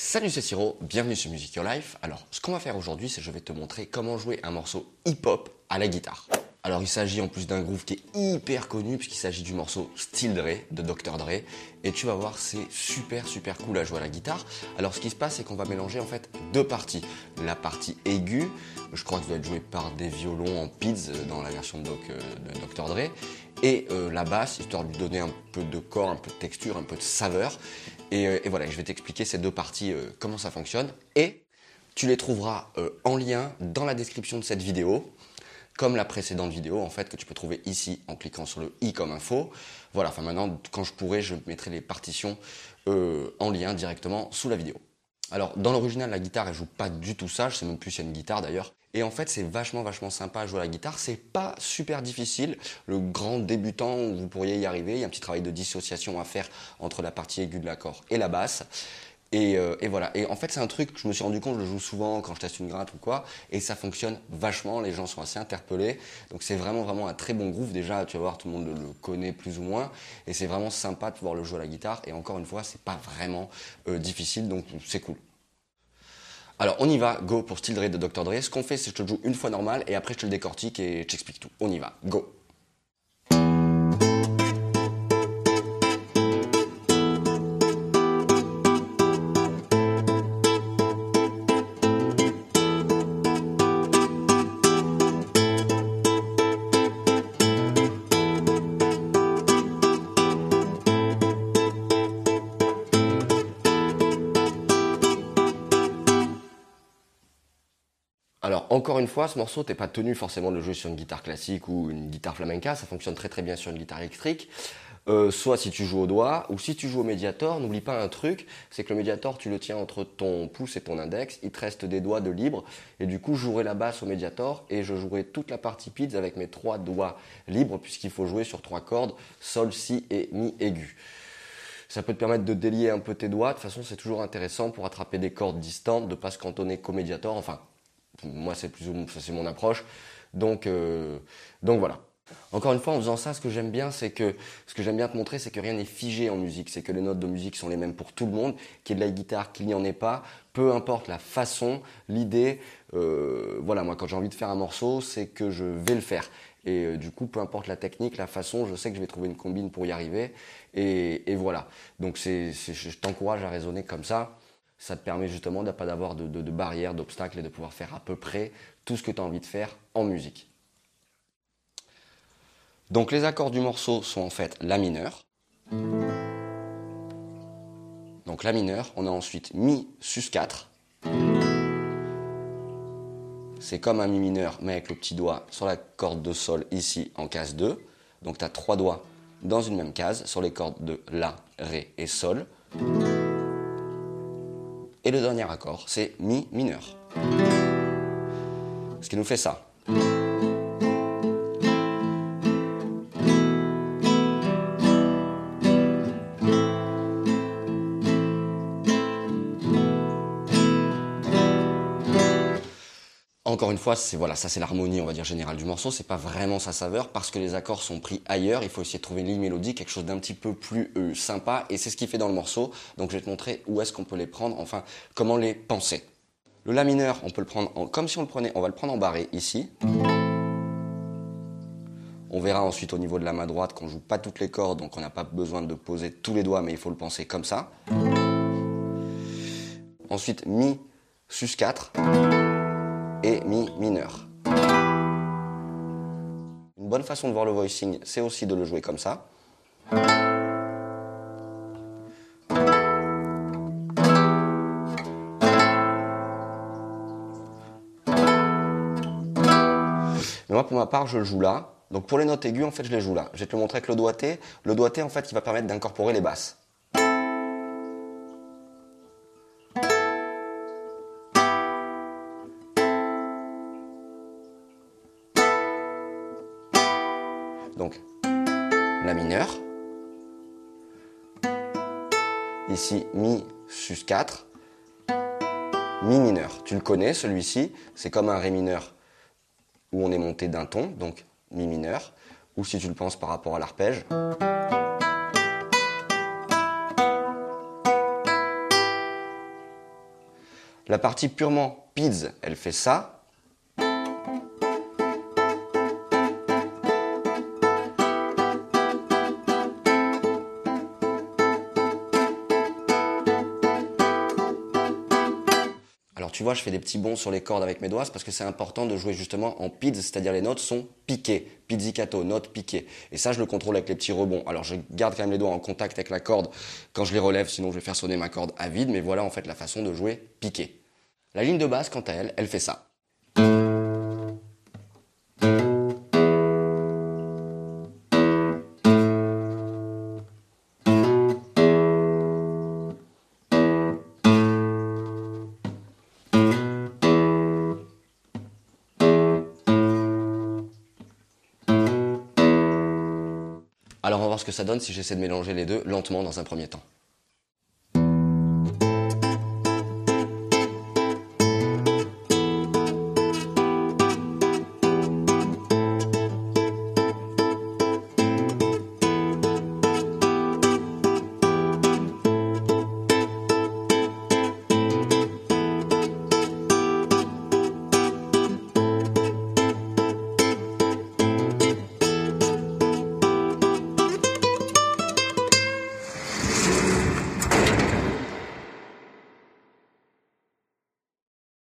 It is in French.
Salut c'est Siro, bienvenue sur Music Your Life. Alors ce qu'on va faire aujourd'hui c'est je vais te montrer comment jouer un morceau hip-hop à la guitare. Alors il s'agit en plus d'un groove qui est hyper connu puisqu'il s'agit du morceau Still Dre de Dr Dre et tu vas voir c'est super super cool à jouer à la guitare. Alors ce qui se passe c'est qu'on va mélanger en fait deux parties. La partie aiguë, je crois que ça doit être joué par des violons en PIDS dans la version de, euh, Dr Dre et euh, la basse histoire de lui donner un peu de corps, un peu de texture, un peu de saveur. Euh, et, voilà, je vais t'expliquer ces deux parties, euh, comment ça fonctionne. Et tu les trouveras euh, en lien dans la description de cette vidéo, comme la précédente vidéo, en fait, que tu peux trouver ici en cliquant sur le i comme info. Voilà, enfin maintenant, quand je pourrai, je mettrai les partitions en lien directement sous la vidéo. Alors, dans l'original, la guitare, elle joue pas du tout ça. Je sais même plus si y a une guitare d'ailleurs. Et en fait, c'est vachement, vachement sympa à jouer à la guitare. C'est pas super difficile. Le grand débutant, vous pourriez y arriver. Il y a un petit travail de dissociation à faire entre la partie aiguë de l'accord et la basse. Et, euh, voilà. Et en fait, c'est un truc que je me suis rendu compte, je le joue souvent quand je teste une gratte ou quoi, et ça fonctionne vachement. Les gens sont assez interpellés. Donc c'est vraiment, vraiment un très bon groove. Déjà, tu vas voir, tout le monde le, connaît plus ou moins. Et c'est vraiment sympa de pouvoir le jouer à la guitare. Et encore une fois, c'est pas vraiment euh, difficile. Donc c'est cool. Alors on y va, go pour Still Dre de Dr. Dre. Ce qu'on fait, c'est que je te le joue une fois normal et après je te le décortique et je t'explique tout. On y va, go encore une fois, ce morceau, t'es pas tenu forcément de le jouer sur une guitare classique ou une guitare flamenca, ça fonctionne très très bien sur une guitare électrique. Euh, soit si tu joues au doigt ou si tu joues au médiator, n'oublie pas un truc, c'est que le médiator tu le tiens entre ton pouce et ton index, il te reste des doigts de libre. Et du coup je jouerai la basse au médiator et je jouerai toute la partie pids avec mes trois doigts libres puisqu'il faut jouer sur trois cordes, sol, si et mi aigu. Ça peut te permettre de délier un peu tes doigts, de toute façon c'est toujours intéressant pour attraper des cordes distantes, de pas se cantonner qu'au médiator, enfin moi, c'est plus ou c'est mon approche. Donc, euh, donc voilà. Encore une fois, en faisant ça, ce que j'aime bien, c'est que ce que j'aime bien te montrer, c'est que rien n'est figé en musique. C'est que les notes de musique sont les mêmes pour tout le monde, qu'il y ait de la guitare, qu'il n'y en ait pas, peu importe la façon, l'idée. Euh, voilà, moi, quand j'ai envie de faire un morceau, c'est que je vais le faire. Et euh, du coup, peu importe la technique, la façon, je sais que je vais trouver une combine pour y arriver. Et, et voilà. Donc, c'est, je t'encourage à raisonner comme ça ça te permet justement de pas d'avoir de, barrières, d'obstacles et de pouvoir faire à peu près tout ce que tu as envie de faire en musique. Donc les accords du morceau sont en fait La mineur. Donc La mineur, on a ensuite Mi sus 4. C'est comme un Mi mineur mais avec le petit doigt sur la corde de Sol ici en case 2. Donc tu as trois doigts dans une même case sur les cordes de La, Ré et Sol. Et le dernier accord, c'est Mi mineur. Ce qui nous fait ça. Encore une fois, c'est voilà, ça c'est l'harmonie, on va dire générale du morceau. C'est pas vraiment sa saveur parce que les accords sont pris ailleurs. Il faut essayer de trouver une ligne mélodique, quelque chose d'un petit peu plus euh, sympa, et c'est ce qu'il fait dans le morceau. Donc je vais te montrer où est-ce qu'on peut les prendre, enfin comment les penser. Le la mineur, on peut le prendre comme si on le prenait, on va le prendre en barré ici. On verra ensuite au niveau de la main droite qu'on joue pas toutes les cordes, donc on n'a pas besoin de poser tous les doigts, mais il faut le penser comme ça. Ensuite, mi sus 4 et mi mineur. Une bonne façon de voir le voicing, c'est aussi de le jouer comme ça. Mais moi, pour ma part, je le joue là. Donc pour les notes aiguës, en fait, je les joue là. Je vais te le montrer avec le doigté. Le doigté, en fait, il va permettre d'incorporer les basses. Donc, La mineur. Ici, Mi sus 4. Mi mineur. Tu le connais, celui-ci. C'est comme un Ré mineur où on est monté d'un ton, donc Mi mineur. Ou si tu le penses par rapport à l'arpège. La partie purement PIDS, elle fait ça. Tu vois, je fais des petits bonds sur les cordes avec mes doigts parce que c'est important de jouer justement en PIDS, c'est-à-dire les notes sont piquées, pizzicato, notes piquées. Et ça, je le contrôle avec les petits rebonds. Alors je garde quand même les doigts en contact avec la corde quand je les relève, sinon je vais faire sonner ma corde à vide, mais voilà en fait la façon de jouer piqué. La ligne de basse, quant à elle, elle fait ça. Alors on va voir ce que ça donne si j'essaie de mélanger les deux lentement dans un premier temps.